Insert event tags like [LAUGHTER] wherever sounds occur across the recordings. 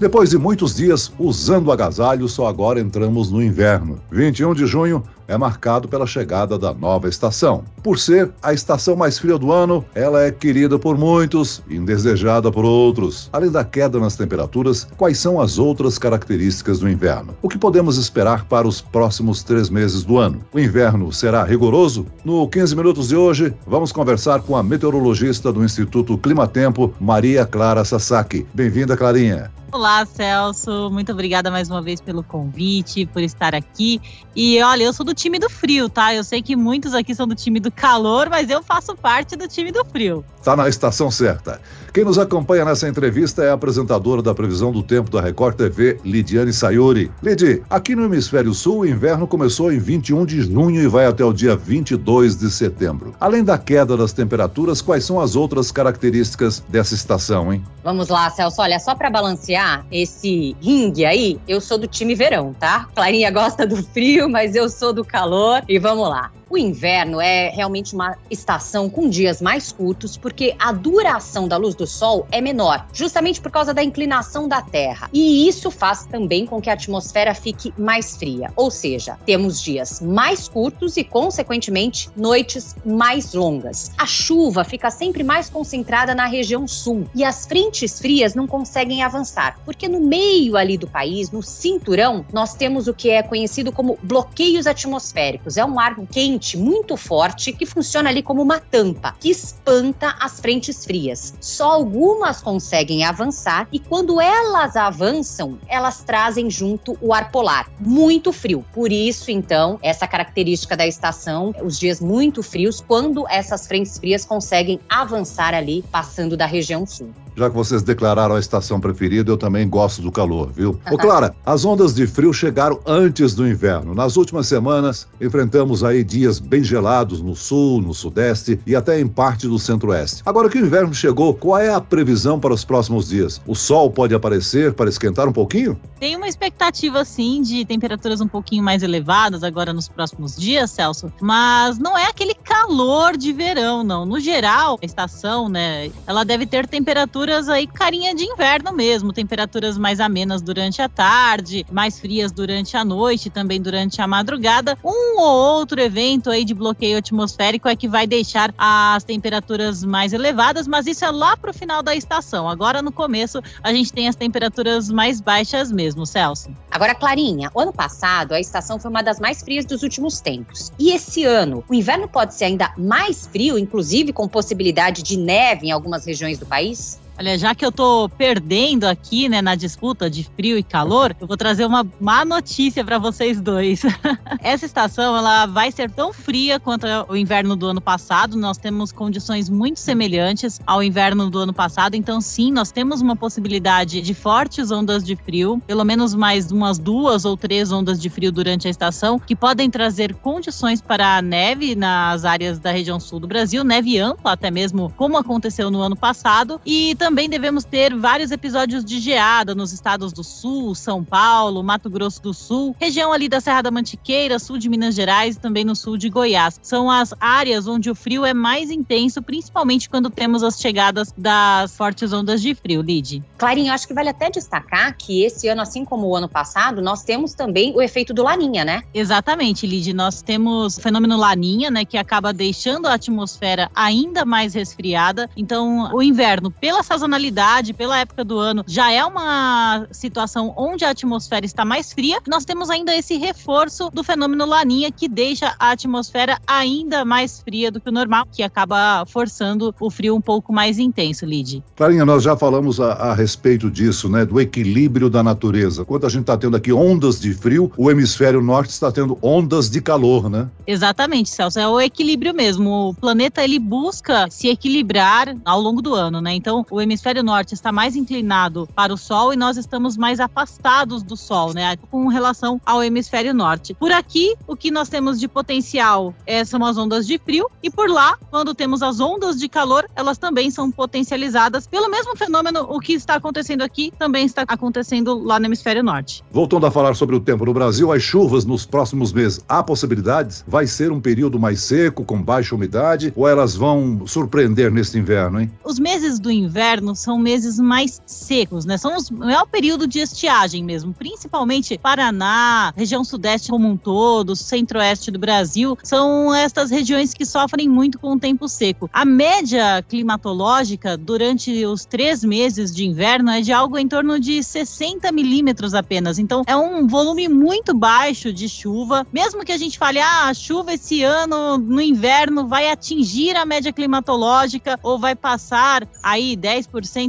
Depois de muitos dias usando agasalho, só agora entramos no inverno. 21 de junho é marcado pela chegada da nova estação. Por ser a estação mais fria do ano, ela é querida por muitos e indesejada por outros. Além da queda nas temperaturas, quais são as outras características do inverno? O que podemos esperar para os próximos três meses do ano? O inverno será rigoroso? No 15 Minutos de hoje, vamos conversar com a meteorologista do Instituto Climatempo, Maria Clara Sasaki. Bem-vinda, Clarinha. Olá, Celso. Muito obrigada mais uma vez pelo convite, por estar aqui. E olha, eu sou do time do frio, tá? Eu sei que muitos aqui são do time do calor, mas eu faço parte do time do frio. Tá na estação certa. Quem nos acompanha nessa entrevista é a apresentadora da previsão do tempo da Record TV, Lidiane Sayuri. Lidi, aqui no Hemisfério Sul, o inverno começou em 21 de junho e vai até o dia 22 de setembro. Além da queda das temperaturas, quais são as outras características dessa estação, hein? Vamos lá, Celso. Olha, só para balancear esse ringue aí, eu sou do time verão, tá? Clarinha gosta do frio, mas eu sou do calor. E vamos lá. O inverno é realmente uma estação com dias mais curtos, porque a duração da luz do sol é menor, justamente por causa da inclinação da Terra. E isso faz também com que a atmosfera fique mais fria, ou seja, temos dias mais curtos e, consequentemente, noites mais longas. A chuva fica sempre mais concentrada na região sul e as frentes frias não conseguem avançar, porque no meio ali do país, no cinturão, nós temos o que é conhecido como bloqueios atmosféricos. É um ar quente muito forte que funciona ali como uma tampa, que espanta as frentes frias. Só algumas conseguem avançar e quando elas avançam, elas trazem junto o ar polar, muito frio. Por isso, então, essa característica da estação, os dias muito frios, quando essas frentes frias conseguem avançar ali, passando da região sul. Já que vocês declararam a estação preferida, eu também gosto do calor, viu? Ô Clara, as ondas de frio chegaram antes do inverno. Nas últimas semanas, enfrentamos aí dias bem gelados no sul, no sudeste e até em parte do centro-oeste. Agora que o inverno chegou, qual é a previsão para os próximos dias? O sol pode aparecer para esquentar um pouquinho? Tem uma expectativa, sim, de temperaturas um pouquinho mais elevadas agora nos próximos dias, Celso, mas não é aquele calor de verão, não. No geral, a estação, né, ela deve ter temperatura temperaturas aí carinha de inverno mesmo, temperaturas mais amenas durante a tarde, mais frias durante a noite, também durante a madrugada. Um ou outro evento aí de bloqueio atmosférico é que vai deixar as temperaturas mais elevadas, mas isso é lá pro final da estação. Agora no começo a gente tem as temperaturas mais baixas mesmo, Celso. Agora, Clarinha, o ano passado a estação foi uma das mais frias dos últimos tempos. E esse ano, o inverno pode ser ainda mais frio, inclusive com possibilidade de neve em algumas regiões do país? Olha, já que eu tô perdendo aqui, né, na disputa de frio e calor, eu vou trazer uma má notícia para vocês dois. [LAUGHS] Essa estação, ela vai ser tão fria quanto o inverno do ano passado. Nós temos condições muito semelhantes ao inverno do ano passado, então sim, nós temos uma possibilidade de fortes ondas de frio, pelo menos mais umas duas ou três ondas de frio durante a estação, que podem trazer condições para neve nas áreas da região sul do Brasil, neve ampla até mesmo, como aconteceu no ano passado, e também devemos ter vários episódios de geada nos estados do Sul, São Paulo, Mato Grosso do Sul, região ali da Serra da Mantiqueira, sul de Minas Gerais e também no sul de Goiás. São as áreas onde o frio é mais intenso, principalmente quando temos as chegadas das fortes ondas de frio, Lid. Clarinho, acho que vale até destacar que esse ano, assim como o ano passado, nós temos também o efeito do Laninha, né? Exatamente, Lid. Nós temos o fenômeno Laninha, né, que acaba deixando a atmosfera ainda mais resfriada. Então, o inverno, pela sazonalidade, pela época do ano, já é uma situação onde a atmosfera está mais fria. Nós temos ainda esse reforço do fenômeno Laninha que deixa a atmosfera ainda mais fria do que o normal, que acaba forçando o frio um pouco mais intenso, Lid. Clarinha, nós já falamos a, a respeito disso, né, do equilíbrio da natureza. Quando a gente está tendo aqui ondas de frio, o hemisfério norte está tendo ondas de calor, né? Exatamente, Celso, é o equilíbrio mesmo. O planeta ele busca se equilibrar ao longo do ano, né? Então, o hemisfério norte está mais inclinado para o Sol e nós estamos mais afastados do Sol, né? Com relação ao hemisfério norte. Por aqui, o que nós temos de potencial é, são as ondas de frio, e por lá, quando temos as ondas de calor, elas também são potencializadas pelo mesmo fenômeno. O que está acontecendo aqui também está acontecendo lá no hemisfério norte. Voltando a falar sobre o tempo no Brasil, as chuvas nos próximos meses, há possibilidades? Vai ser um período mais seco, com baixa umidade, ou elas vão surpreender neste inverno, hein? Os meses do inverno são meses mais secos, né? São os, o período de estiagem mesmo, principalmente Paraná, região sudeste como um todo, centro-oeste do Brasil, são estas regiões que sofrem muito com o tempo seco. A média climatológica durante os três meses de inverno é de algo em torno de 60 milímetros apenas. Então, é um volume muito baixo de chuva. Mesmo que a gente fale, ah, a chuva esse ano no inverno vai atingir a média climatológica ou vai passar aí 10%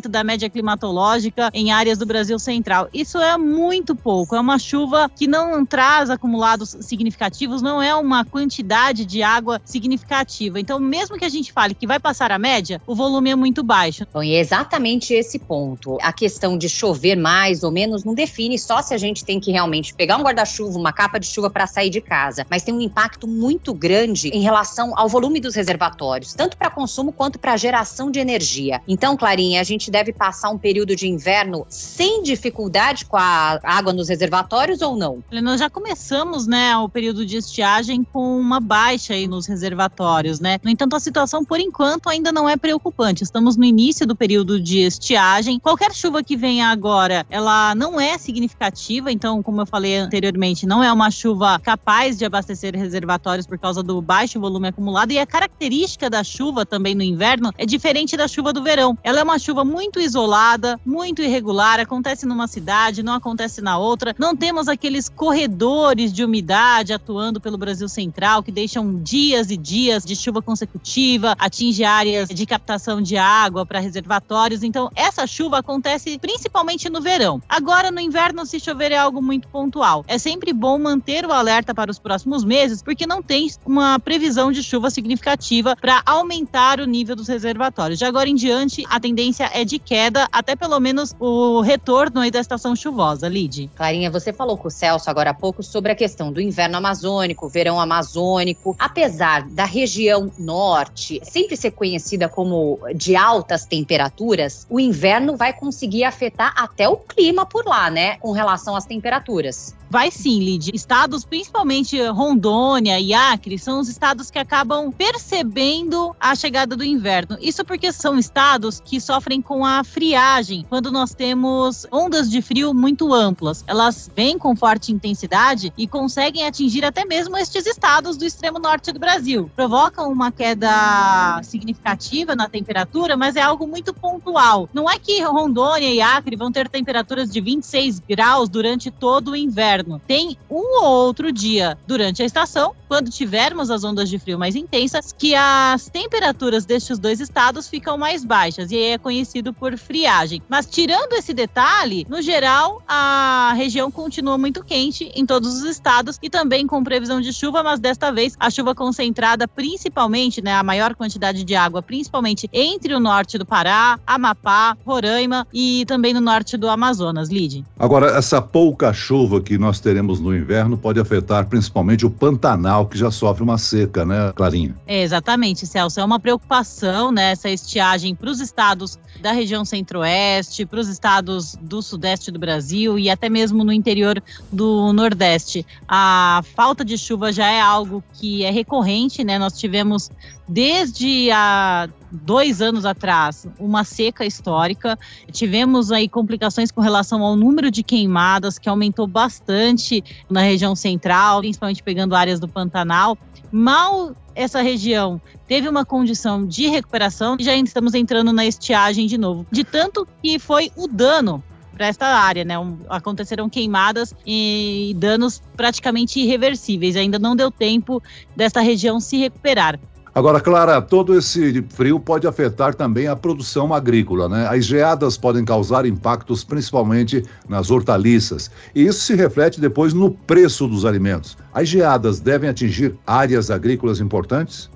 da média climatológica em áreas do Brasil Central. Isso é muito pouco. É uma chuva que não traz acumulados significativos, não é uma quantidade de água significativa. Então, mesmo que a gente fale que vai passar a média, o volume é muito baixo. Bom, e é exatamente esse ponto. A questão de chover mais ou menos não define só se a gente tem que realmente pegar um guarda-chuva, uma capa de chuva para sair de casa, mas tem um impacto muito grande em relação ao volume dos reservatórios, tanto para consumo quanto para geração de energia. Então, Clarinha, a gente deve passar um período de inverno sem dificuldade com a água nos reservatórios ou não? Nós já começamos, né, o período de estiagem com uma baixa aí nos reservatórios, né? No entanto, a situação por enquanto ainda não é preocupante. Estamos no início do período de estiagem. Qualquer chuva que venha agora, ela não é significativa, então, como eu falei anteriormente, não é uma chuva capaz de abastecer reservatórios por causa do baixo volume acumulado e a característica da chuva também no inverno é diferente da chuva do verão. Ela é uma chuva muito isolada, muito irregular, acontece numa cidade, não acontece na outra. Não temos aqueles corredores de umidade atuando pelo Brasil Central que deixam dias e dias de chuva consecutiva, atinge áreas de captação de água para reservatórios. Então, essa chuva acontece principalmente no verão. Agora, no inverno, se chover é algo muito pontual. É sempre bom manter o alerta para os próximos meses, porque não tem uma previsão de chuva significativa para aumentar o nível dos reservatórios. De agora em diante, a tendência é de queda, até pelo menos o retorno aí da estação chuvosa, Lid. Clarinha, você falou com o Celso agora há pouco sobre a questão do inverno amazônico, verão amazônico. Apesar da região norte sempre ser conhecida como de altas temperaturas, o inverno vai conseguir afetar até o clima por lá, né? Com relação às temperaturas. Vai sim, Lid. Estados, principalmente Rondônia e Acre, são os estados que acabam percebendo a chegada do inverno. Isso porque são estados que sofrem com a friagem, quando nós temos ondas de frio muito amplas. Elas vêm com forte intensidade e conseguem atingir até mesmo estes estados do extremo norte do Brasil. Provocam uma queda significativa na temperatura, mas é algo muito pontual. Não é que Rondônia e Acre vão ter temperaturas de 26 graus durante todo o inverno. Tem um ou outro dia durante a estação, quando tivermos as ondas de frio mais intensas, que as temperaturas destes dois estados ficam mais baixas e é conhecido por friagem. Mas tirando esse detalhe, no geral, a região continua muito quente em todos os estados e também com previsão de chuva, mas desta vez a chuva concentrada principalmente, né, a maior quantidade de água, principalmente entre o norte do Pará, Amapá, Roraima e também no norte do Amazonas, Lide. Agora, essa pouca chuva que nós nós teremos no inverno pode afetar principalmente o Pantanal, que já sofre uma seca, né, Clarinha? É, exatamente, Celso. É uma preocupação, né, essa estiagem para os estados da região centro-oeste, para os estados do sudeste do Brasil e até mesmo no interior do nordeste. A falta de chuva já é algo que é recorrente, né? Nós tivemos desde há dois anos atrás uma seca histórica. Tivemos aí complicações com relação ao número de queimadas, que aumentou bastante na região central, principalmente pegando áreas do Pantanal. Mal essa região teve uma condição de recuperação, já estamos entrando na estiagem de novo. De tanto que foi o dano para esta área, né? Um, aconteceram queimadas e danos praticamente irreversíveis. Ainda não deu tempo desta região se recuperar. Agora, Clara, todo esse frio pode afetar também a produção agrícola, né? As geadas podem causar impactos principalmente nas hortaliças, e isso se reflete depois no preço dos alimentos. As geadas devem atingir áreas agrícolas importantes?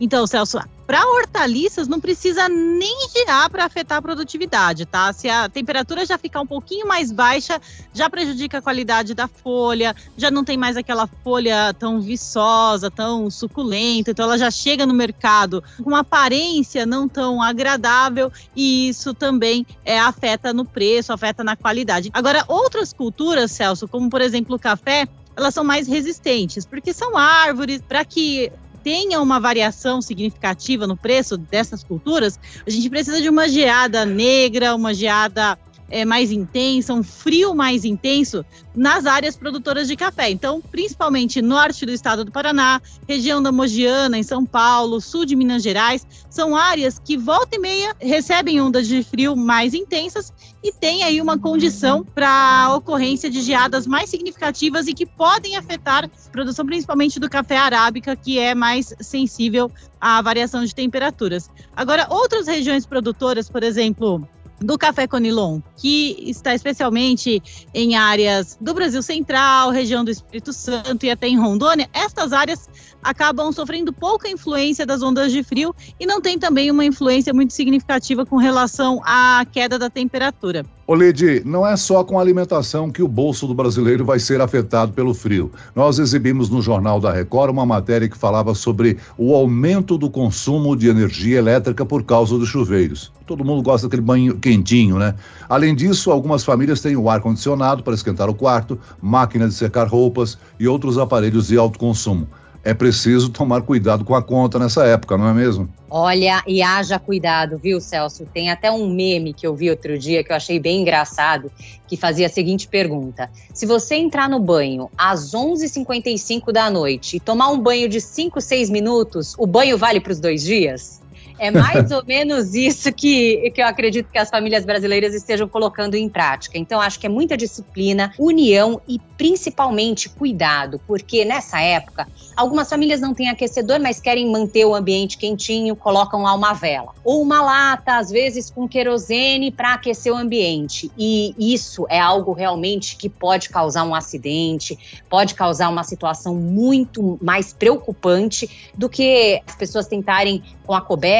Então, Celso, Para hortaliças, não precisa nem gear para afetar a produtividade, tá? Se a temperatura já ficar um pouquinho mais baixa, já prejudica a qualidade da folha, já não tem mais aquela folha tão viçosa, tão suculenta, então ela já chega no mercado com uma aparência não tão agradável e isso também é, afeta no preço, afeta na qualidade. Agora, outras culturas, Celso, como por exemplo o café, elas são mais resistentes, porque são árvores, para que tenha uma variação significativa no preço dessas culturas, a gente precisa de uma geada negra, uma geada é, mais intensa, um frio mais intenso nas áreas produtoras de café. Então, principalmente norte do estado do Paraná, região da Mogiana, em São Paulo, sul de Minas Gerais, são áreas que volta e meia recebem ondas de frio mais intensas e tem aí uma condição para a ocorrência de geadas mais significativas e que podem afetar a produção principalmente do café arábica, que é mais sensível à variação de temperaturas. Agora, outras regiões produtoras, por exemplo, do café Conilon, que está especialmente em áreas do Brasil Central, região do Espírito Santo e até em Rondônia, estas áreas acabam sofrendo pouca influência das ondas de frio e não tem também uma influência muito significativa com relação à queda da temperatura. Olede, não é só com a alimentação que o bolso do brasileiro vai ser afetado pelo frio. Nós exibimos no Jornal da Record uma matéria que falava sobre o aumento do consumo de energia elétrica por causa dos chuveiros. Todo mundo gosta daquele banho quentinho, né? Além disso, algumas famílias têm o ar-condicionado para esquentar o quarto, máquina de secar roupas e outros aparelhos de alto consumo é preciso tomar cuidado com a conta nessa época, não é mesmo? Olha, e haja cuidado, viu, Celso? Tem até um meme que eu vi outro dia que eu achei bem engraçado, que fazia a seguinte pergunta: Se você entrar no banho às 11h55 da noite e tomar um banho de 5, 6 minutos, o banho vale para os dois dias? É mais ou menos isso que, que eu acredito que as famílias brasileiras estejam colocando em prática. Então, acho que é muita disciplina, união e principalmente cuidado, porque nessa época, algumas famílias não têm aquecedor, mas querem manter o ambiente quentinho, colocam lá uma vela. Ou uma lata, às vezes com querosene para aquecer o ambiente. E isso é algo realmente que pode causar um acidente, pode causar uma situação muito mais preocupante do que as pessoas tentarem com a coberta,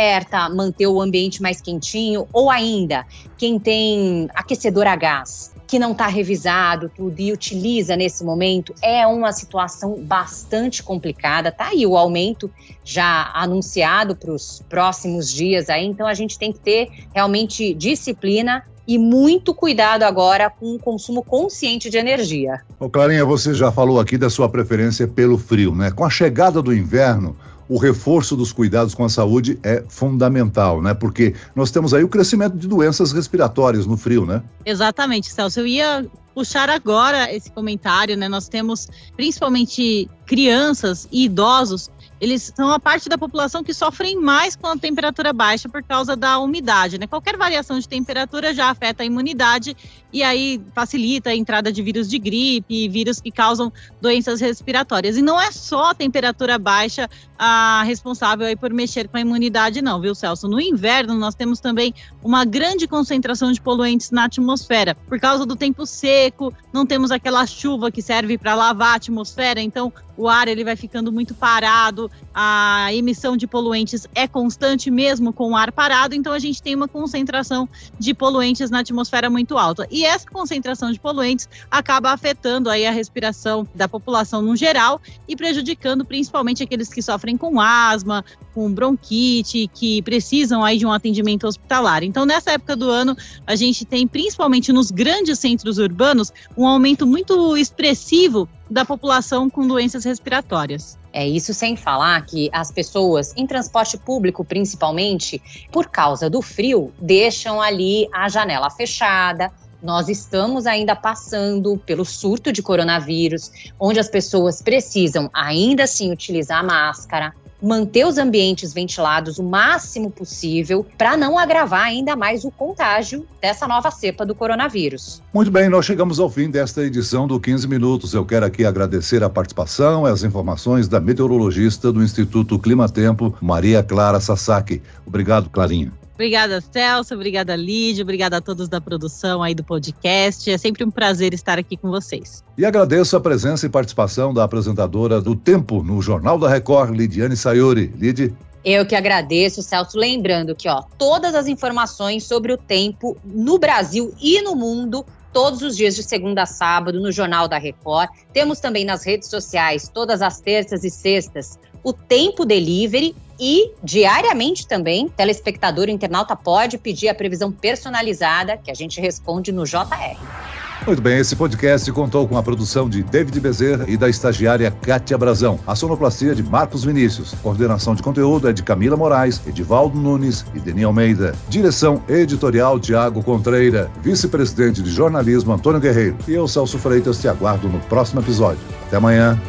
manter o ambiente mais quentinho, ou ainda quem tem aquecedor a gás, que não está revisado tudo e utiliza nesse momento, é uma situação bastante complicada. Tá aí o aumento já anunciado para os próximos dias aí, então a gente tem que ter realmente disciplina e muito cuidado agora com o consumo consciente de energia. Ô Clarinha, você já falou aqui da sua preferência pelo frio, né? Com a chegada do inverno, o reforço dos cuidados com a saúde é fundamental, né? Porque nós temos aí o crescimento de doenças respiratórias no frio, né? Exatamente, Celso. Eu ia puxar agora esse comentário, né? Nós temos principalmente crianças e idosos eles são a parte da população que sofrem mais com a temperatura baixa por causa da umidade, né? Qualquer variação de temperatura já afeta a imunidade e aí facilita a entrada de vírus de gripe, vírus que causam doenças respiratórias. E não é só a temperatura baixa a responsável aí por mexer com a imunidade, não, viu, Celso? No inverno, nós temos também uma grande concentração de poluentes na atmosfera. Por causa do tempo seco, não temos aquela chuva que serve para lavar a atmosfera, então o ar ele vai ficando muito parado, a emissão de poluentes é constante mesmo com o ar parado, então a gente tem uma concentração de poluentes na atmosfera muito alta. E essa concentração de poluentes acaba afetando aí a respiração da população no geral e prejudicando principalmente aqueles que sofrem com asma, com bronquite, que precisam aí de um atendimento hospitalar. Então, nessa época do ano, a gente tem principalmente nos grandes centros urbanos um aumento muito expressivo da população com doenças respiratórias. É isso sem falar que as pessoas em transporte público, principalmente, por causa do frio, deixam ali a janela fechada. Nós estamos ainda passando pelo surto de coronavírus, onde as pessoas precisam ainda assim utilizar máscara, manter os ambientes ventilados o máximo possível para não agravar ainda mais o contágio dessa nova cepa do coronavírus. Muito bem, nós chegamos ao fim desta edição do 15 Minutos. Eu quero aqui agradecer a participação e as informações da meteorologista do Instituto Clima Tempo, Maria Clara Sasaki. Obrigado, Clarinha. Obrigada, Celso. Obrigada, Lídia. Obrigada a todos da produção aí do podcast. É sempre um prazer estar aqui com vocês. E agradeço a presença e participação da apresentadora do Tempo no Jornal da Record, Lidiane Sayuri. Lid. Eu que agradeço, Celso. Lembrando que, ó, todas as informações sobre o tempo no Brasil e no mundo todos os dias de segunda a sábado no Jornal da Record. Temos também nas redes sociais, todas as terças e sextas, o Tempo Delivery e diariamente também, telespectador, internauta pode pedir a previsão personalizada que a gente responde no JR. Muito bem, esse podcast contou com a produção de David Bezerra e da estagiária Kátia Brazão. A sonoplastia de Marcos Vinícius. Coordenação de conteúdo é de Camila Moraes, Edivaldo Nunes e Deni Almeida. Direção editorial Tiago Contreira. Vice-presidente de jornalismo Antônio Guerreiro. E eu, Celso Freitas, te aguardo no próximo episódio. Até amanhã.